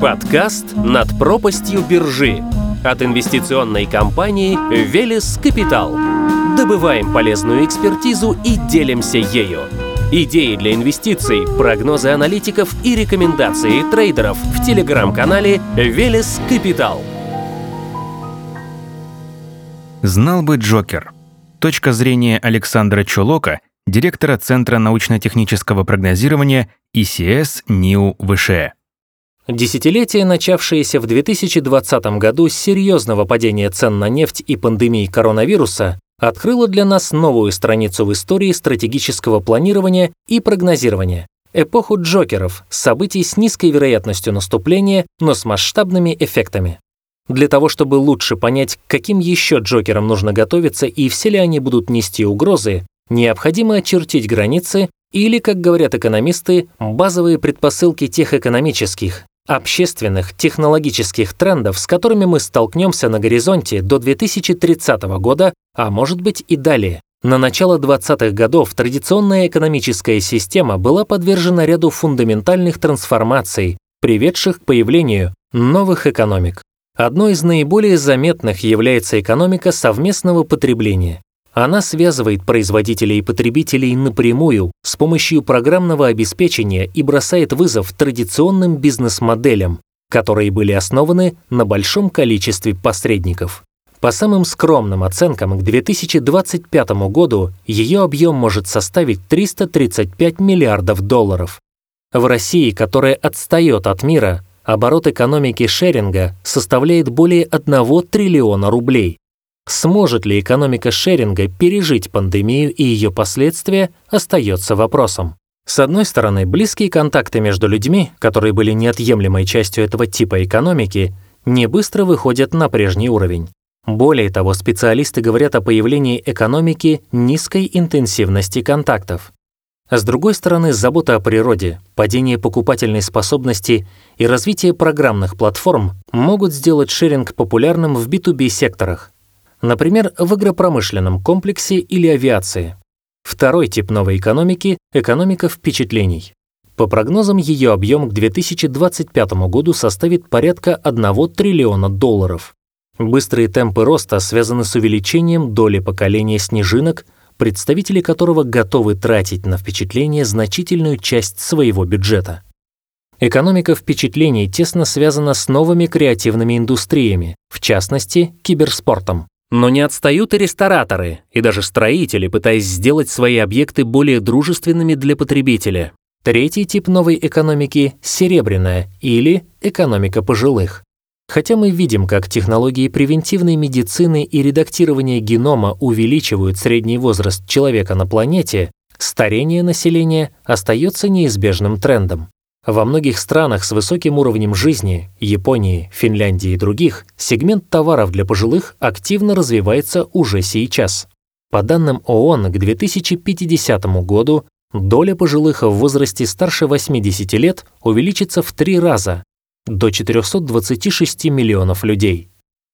Подкаст «Над пропастью биржи» от инвестиционной компании «Велес Капитал». Добываем полезную экспертизу и делимся ею. Идеи для инвестиций, прогнозы аналитиков и рекомендации трейдеров в телеграм-канале «Велес Капитал». Знал бы Джокер. Точка зрения Александра Чулока, директора Центра научно-технического прогнозирования ИСС НИУ ВШЭ. Десятилетие, начавшееся в 2020 году с серьезного падения цен на нефть и пандемии коронавируса, открыло для нас новую страницу в истории стратегического планирования и прогнозирования, эпоху джокеров, событий с низкой вероятностью наступления, но с масштабными эффектами. Для того, чтобы лучше понять, к каким еще джокерам нужно готовиться и все ли они будут нести угрозы, необходимо очертить границы или, как говорят экономисты, базовые предпосылки тех экономических, общественных, технологических трендов, с которыми мы столкнемся на горизонте до 2030 года, а может быть и далее. На начало 20-х годов традиционная экономическая система была подвержена ряду фундаментальных трансформаций, приведших к появлению новых экономик. Одной из наиболее заметных является экономика совместного потребления. Она связывает производителей и потребителей напрямую с помощью программного обеспечения и бросает вызов традиционным бизнес-моделям, которые были основаны на большом количестве посредников. По самым скромным оценкам, к 2025 году ее объем может составить 335 миллиардов долларов. В России, которая отстает от мира, оборот экономики шеринга составляет более 1 триллиона рублей. Сможет ли экономика шеринга пережить пандемию и ее последствия, остается вопросом. С одной стороны, близкие контакты между людьми, которые были неотъемлемой частью этого типа экономики, не быстро выходят на прежний уровень. Более того, специалисты говорят о появлении экономики низкой интенсивности контактов. С другой стороны, забота о природе, падение покупательной способности и развитие программных платформ могут сделать шеринг популярным в B2B секторах, например, в агропромышленном комплексе или авиации. Второй тип новой экономики – экономика впечатлений. По прогнозам, ее объем к 2025 году составит порядка 1 триллиона долларов. Быстрые темпы роста связаны с увеличением доли поколения снежинок, представители которого готовы тратить на впечатление значительную часть своего бюджета. Экономика впечатлений тесно связана с новыми креативными индустриями, в частности, киберспортом. Но не отстают и рестораторы, и даже строители, пытаясь сделать свои объекты более дружественными для потребителя. Третий тип новой экономики – серебряная или экономика пожилых. Хотя мы видим, как технологии превентивной медицины и редактирования генома увеличивают средний возраст человека на планете, старение населения остается неизбежным трендом. Во многих странах с высоким уровнем жизни, Японии, Финляндии и других, сегмент товаров для пожилых активно развивается уже сейчас. По данным ООН, к 2050 году доля пожилых в возрасте старше 80 лет увеличится в три раза, до 426 миллионов людей.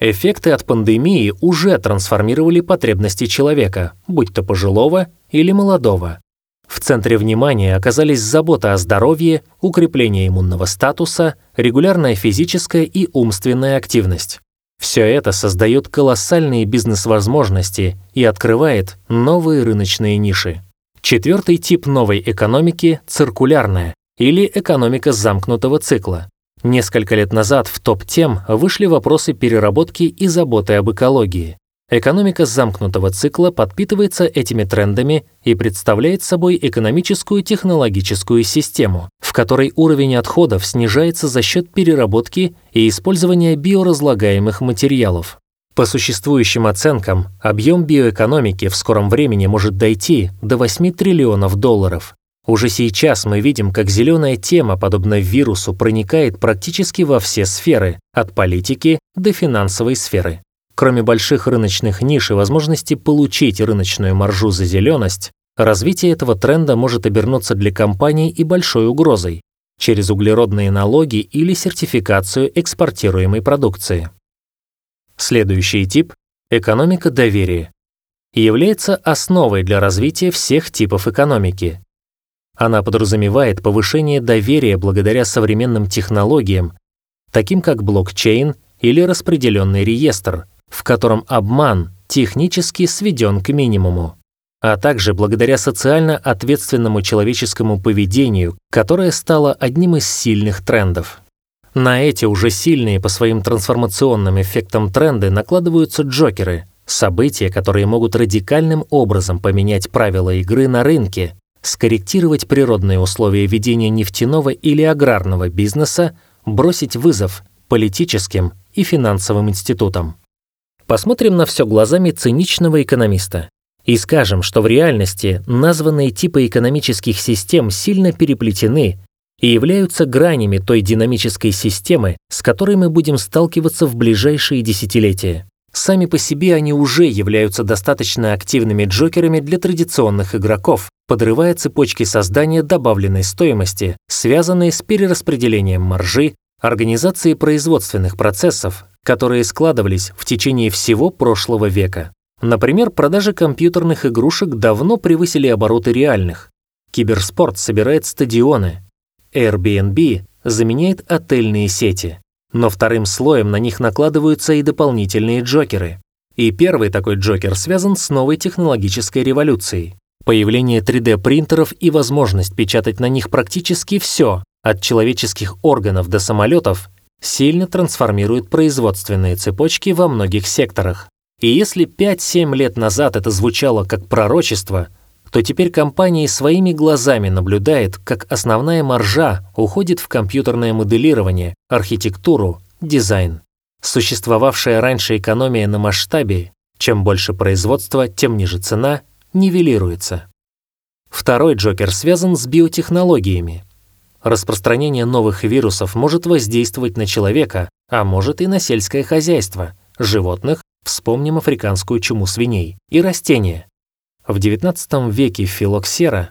Эффекты от пандемии уже трансформировали потребности человека, будь то пожилого или молодого. В центре внимания оказались забота о здоровье, укрепление иммунного статуса, регулярная физическая и умственная активность. Все это создает колоссальные бизнес-возможности и открывает новые рыночные ниши. Четвертый тип новой экономики – циркулярная или экономика замкнутого цикла. Несколько лет назад в топ-тем вышли вопросы переработки и заботы об экологии. Экономика замкнутого цикла подпитывается этими трендами и представляет собой экономическую технологическую систему, в которой уровень отходов снижается за счет переработки и использования биоразлагаемых материалов. По существующим оценкам, объем биоэкономики в скором времени может дойти до 8 триллионов долларов. Уже сейчас мы видим, как зеленая тема, подобно вирусу, проникает практически во все сферы, от политики до финансовой сферы. Кроме больших рыночных ниш и возможности получить рыночную маржу за зеленость, развитие этого тренда может обернуться для компаний и большой угрозой через углеродные налоги или сертификацию экспортируемой продукции. Следующий тип – экономика доверия является основой для развития всех типов экономики. Она подразумевает повышение доверия благодаря современным технологиям таким как блокчейн или распределенный реестр, в котором обман технически сведен к минимуму, а также благодаря социально ответственному человеческому поведению, которое стало одним из сильных трендов. На эти уже сильные по своим трансформационным эффектам тренды накладываются джокеры, события, которые могут радикальным образом поменять правила игры на рынке, скорректировать природные условия ведения нефтяного или аграрного бизнеса, бросить вызов политическим и финансовым институтам. Посмотрим на все глазами циничного экономиста и скажем, что в реальности названные типы экономических систем сильно переплетены и являются гранями той динамической системы, с которой мы будем сталкиваться в ближайшие десятилетия. Сами по себе они уже являются достаточно активными джокерами для традиционных игроков, подрывая цепочки создания добавленной стоимости, связанные с перераспределением маржи, организацией производственных процессов, которые складывались в течение всего прошлого века. Например, продажи компьютерных игрушек давно превысили обороты реальных. Киберспорт собирает стадионы, Airbnb заменяет отельные сети, но вторым слоем на них накладываются и дополнительные джокеры. И первый такой джокер связан с новой технологической революцией. Появление 3D-принтеров и возможность печатать на них практически все, от человеческих органов до самолетов, сильно трансформирует производственные цепочки во многих секторах. И если 5-7 лет назад это звучало как пророчество, то теперь компания своими глазами наблюдает, как основная маржа уходит в компьютерное моделирование, архитектуру, дизайн. Существовавшая раньше экономия на масштабе, чем больше производства, тем ниже цена, нивелируется. Второй Джокер связан с биотехнологиями. Распространение новых вирусов может воздействовать на человека, а может и на сельское хозяйство, животных, вспомним африканскую чуму свиней, и растения. В XIX веке филоксера,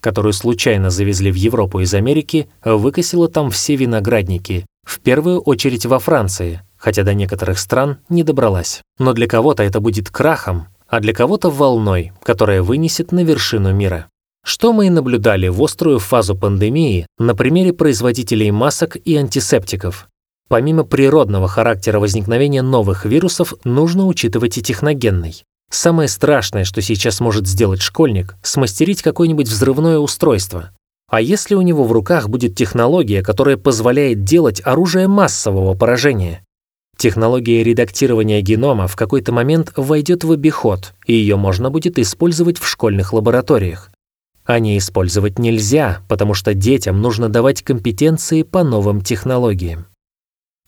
которую случайно завезли в Европу из Америки, выкосила там все виноградники, в первую очередь во Франции, хотя до некоторых стран не добралась. Но для кого-то это будет крахом, а для кого-то волной, которая вынесет на вершину мира. Что мы и наблюдали в острую фазу пандемии на примере производителей масок и антисептиков. Помимо природного характера возникновения новых вирусов, нужно учитывать и техногенный. Самое страшное, что сейчас может сделать школьник, смастерить какое-нибудь взрывное устройство. А если у него в руках будет технология, которая позволяет делать оружие массового поражения? Технология редактирования генома в какой-то момент войдет в обиход, и ее можно будет использовать в школьных лабораториях. Не использовать нельзя, потому что детям нужно давать компетенции по новым технологиям.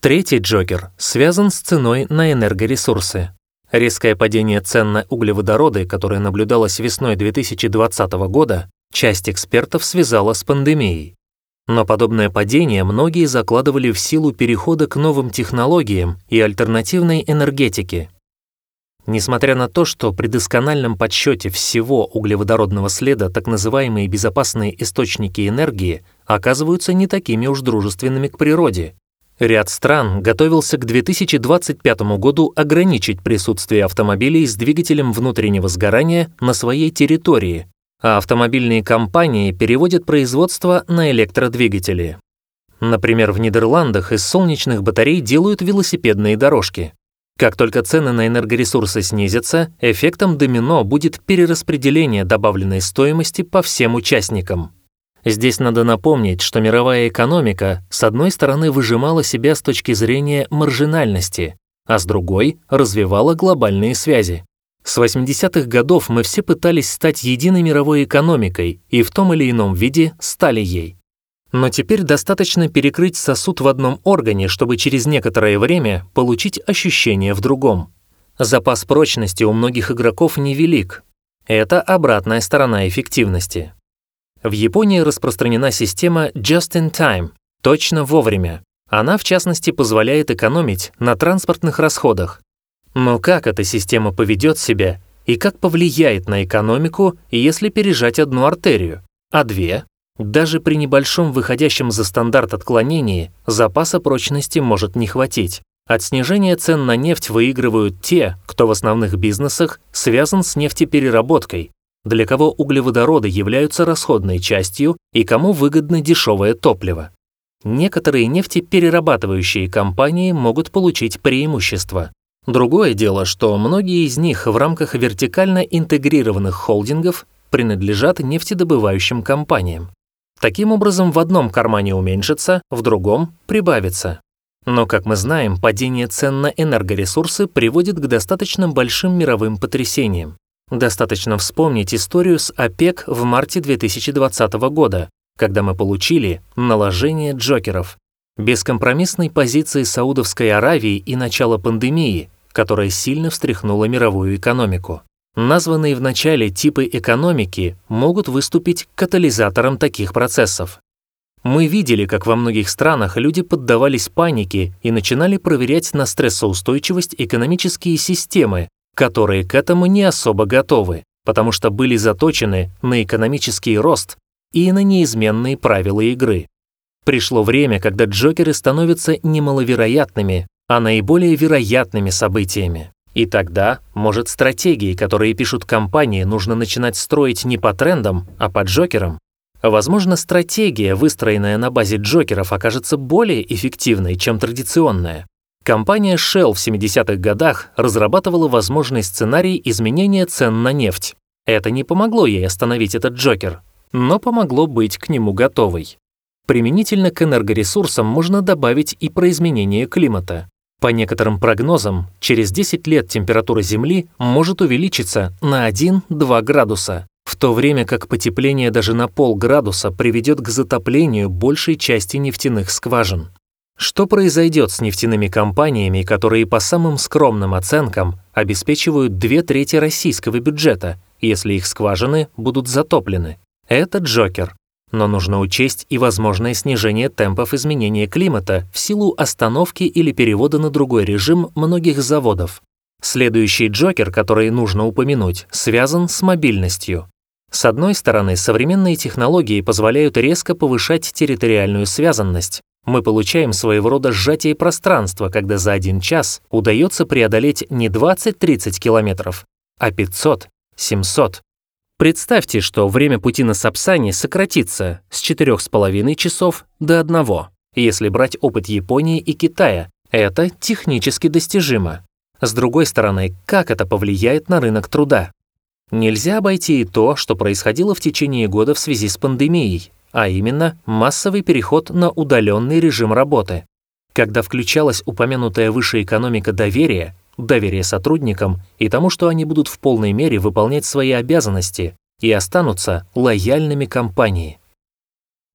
Третий Джокер связан с ценой на энергоресурсы. Резкое падение цен на углеводороды, которое наблюдалось весной 2020 года, часть экспертов связала с пандемией. Но подобное падение многие закладывали в силу перехода к новым технологиям и альтернативной энергетике. Несмотря на то, что при доскональном подсчете всего углеводородного следа так называемые безопасные источники энергии оказываются не такими уж дружественными к природе, Ряд стран готовился к 2025 году ограничить присутствие автомобилей с двигателем внутреннего сгорания на своей территории, а автомобильные компании переводят производство на электродвигатели. Например, в Нидерландах из солнечных батарей делают велосипедные дорожки. Как только цены на энергоресурсы снизятся, эффектом домино будет перераспределение добавленной стоимости по всем участникам. Здесь надо напомнить, что мировая экономика с одной стороны выжимала себя с точки зрения маржинальности, а с другой развивала глобальные связи. С 80-х годов мы все пытались стать единой мировой экономикой и в том или ином виде стали ей. Но теперь достаточно перекрыть сосуд в одном органе, чтобы через некоторое время получить ощущение в другом. Запас прочности у многих игроков невелик. Это обратная сторона эффективности. В Японии распространена система Just in Time, точно вовремя. Она, в частности, позволяет экономить на транспортных расходах. Но как эта система поведет себя и как повлияет на экономику, если пережать одну артерию, а две? Даже при небольшом выходящем за стандарт отклонении запаса прочности может не хватить. От снижения цен на нефть выигрывают те, кто в основных бизнесах связан с нефтепереработкой, для кого углеводороды являются расходной частью и кому выгодно дешевое топливо. некоторые нефтеперерабатывающие компании могут получить преимущество. Другое дело, что многие из них в рамках вертикально интегрированных холдингов принадлежат нефтедобывающим компаниям. Таким образом, в одном кармане уменьшится, в другом прибавится. Но, как мы знаем, падение цен на энергоресурсы приводит к достаточно большим мировым потрясениям. Достаточно вспомнить историю с ОПЕК в марте 2020 года, когда мы получили наложение джокеров, бескомпромиссной позиции Саудовской Аравии и начала пандемии, которая сильно встряхнула мировую экономику. Названные в начале типы экономики могут выступить катализатором таких процессов. Мы видели, как во многих странах люди поддавались панике и начинали проверять на стрессоустойчивость экономические системы, которые к этому не особо готовы, потому что были заточены на экономический рост и на неизменные правила игры. Пришло время, когда джокеры становятся немаловероятными, а наиболее вероятными событиями. И тогда, может, стратегии, которые пишут компании, нужно начинать строить не по трендам, а по джокерам? Возможно, стратегия, выстроенная на базе джокеров, окажется более эффективной, чем традиционная. Компания Shell в 70-х годах разрабатывала возможный сценарий изменения цен на нефть. Это не помогло ей остановить этот джокер, но помогло быть к нему готовой. Применительно к энергоресурсам можно добавить и про изменение климата. По некоторым прогнозам, через 10 лет температура Земли может увеличиться на 1-2 градуса, в то время как потепление даже на полградуса приведет к затоплению большей части нефтяных скважин. Что произойдет с нефтяными компаниями, которые по самым скромным оценкам обеспечивают две трети российского бюджета, если их скважины будут затоплены? Это Джокер. Но нужно учесть и возможное снижение темпов изменения климата в силу остановки или перевода на другой режим многих заводов. Следующий Джокер, который нужно упомянуть, связан с мобильностью. С одной стороны, современные технологии позволяют резко повышать территориальную связанность, мы получаем своего рода сжатие пространства, когда за один час удается преодолеть не 20-30 километров, а 500-700. Представьте, что время пути на Сапсане сократится с 4,5 часов до 1. Если брать опыт Японии и Китая, это технически достижимо. С другой стороны, как это повлияет на рынок труда? Нельзя обойти и то, что происходило в течение года в связи с пандемией а именно массовый переход на удаленный режим работы. Когда включалась упомянутая выше экономика доверия, доверие сотрудникам и тому, что они будут в полной мере выполнять свои обязанности и останутся лояльными компании.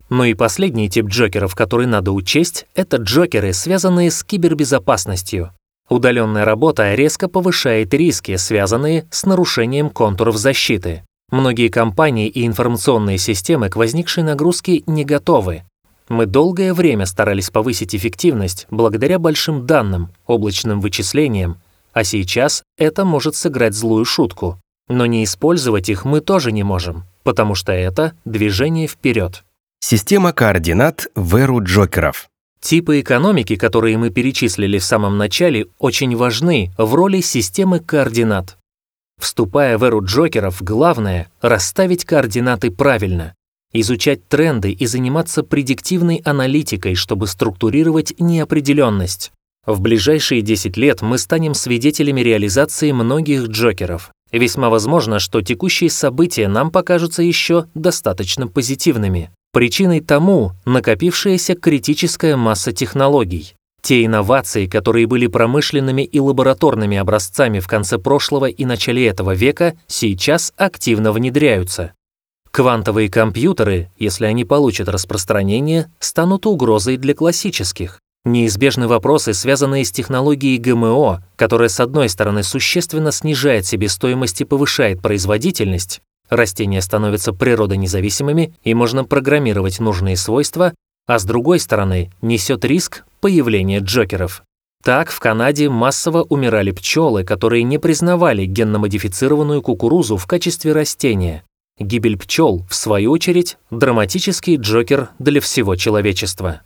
Ну и последний тип джокеров, который надо учесть, это джокеры, связанные с кибербезопасностью. Удаленная работа резко повышает риски, связанные с нарушением контуров защиты. Многие компании и информационные системы к возникшей нагрузке не готовы. Мы долгое время старались повысить эффективность благодаря большим данным, облачным вычислениям, а сейчас это может сыграть злую шутку. Но не использовать их мы тоже не можем, потому что это движение вперед. Система координат в эру джокеров. Типы экономики, которые мы перечислили в самом начале, очень важны в роли системы координат. Вступая в эру джокеров, главное – расставить координаты правильно, изучать тренды и заниматься предиктивной аналитикой, чтобы структурировать неопределенность. В ближайшие 10 лет мы станем свидетелями реализации многих джокеров. Весьма возможно, что текущие события нам покажутся еще достаточно позитивными. Причиной тому накопившаяся критическая масса технологий. Те инновации, которые были промышленными и лабораторными образцами в конце прошлого и начале этого века, сейчас активно внедряются. Квантовые компьютеры, если они получат распространение, станут угрозой для классических. Неизбежны вопросы, связанные с технологией ГМО, которая, с одной стороны, существенно снижает себестоимость и повышает производительность, растения становятся природонезависимыми и можно программировать нужные свойства, а с другой стороны, несет риск появления джокеров. Так в Канаде массово умирали пчелы, которые не признавали генно-модифицированную кукурузу в качестве растения. Гибель пчел, в свою очередь, драматический джокер для всего человечества.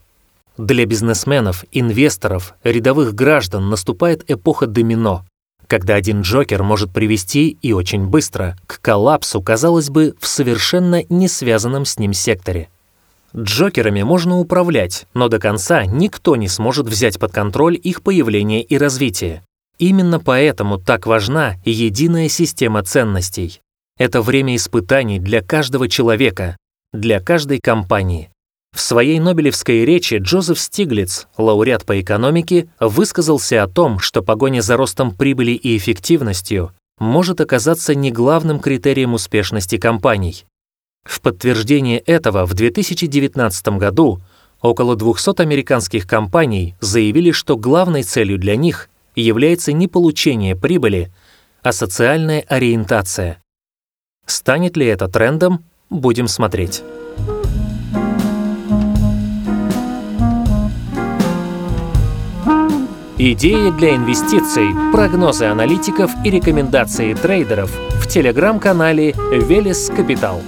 Для бизнесменов, инвесторов, рядовых граждан наступает эпоха домино, когда один джокер может привести, и очень быстро, к коллапсу, казалось бы, в совершенно не связанном с ним секторе. Джокерами можно управлять, но до конца никто не сможет взять под контроль их появление и развитие. Именно поэтому так важна единая система ценностей. Это время испытаний для каждого человека, для каждой компании. В своей Нобелевской речи Джозеф Стиглиц, лауреат по экономике, высказался о том, что погоня за ростом прибыли и эффективностью может оказаться не главным критерием успешности компаний. В подтверждение этого в 2019 году около 200 американских компаний заявили, что главной целью для них является не получение прибыли, а социальная ориентация. Станет ли это трендом, будем смотреть. Идеи для инвестиций, прогнозы аналитиков и рекомендации трейдеров в телеграм-канале «Велес Капитал».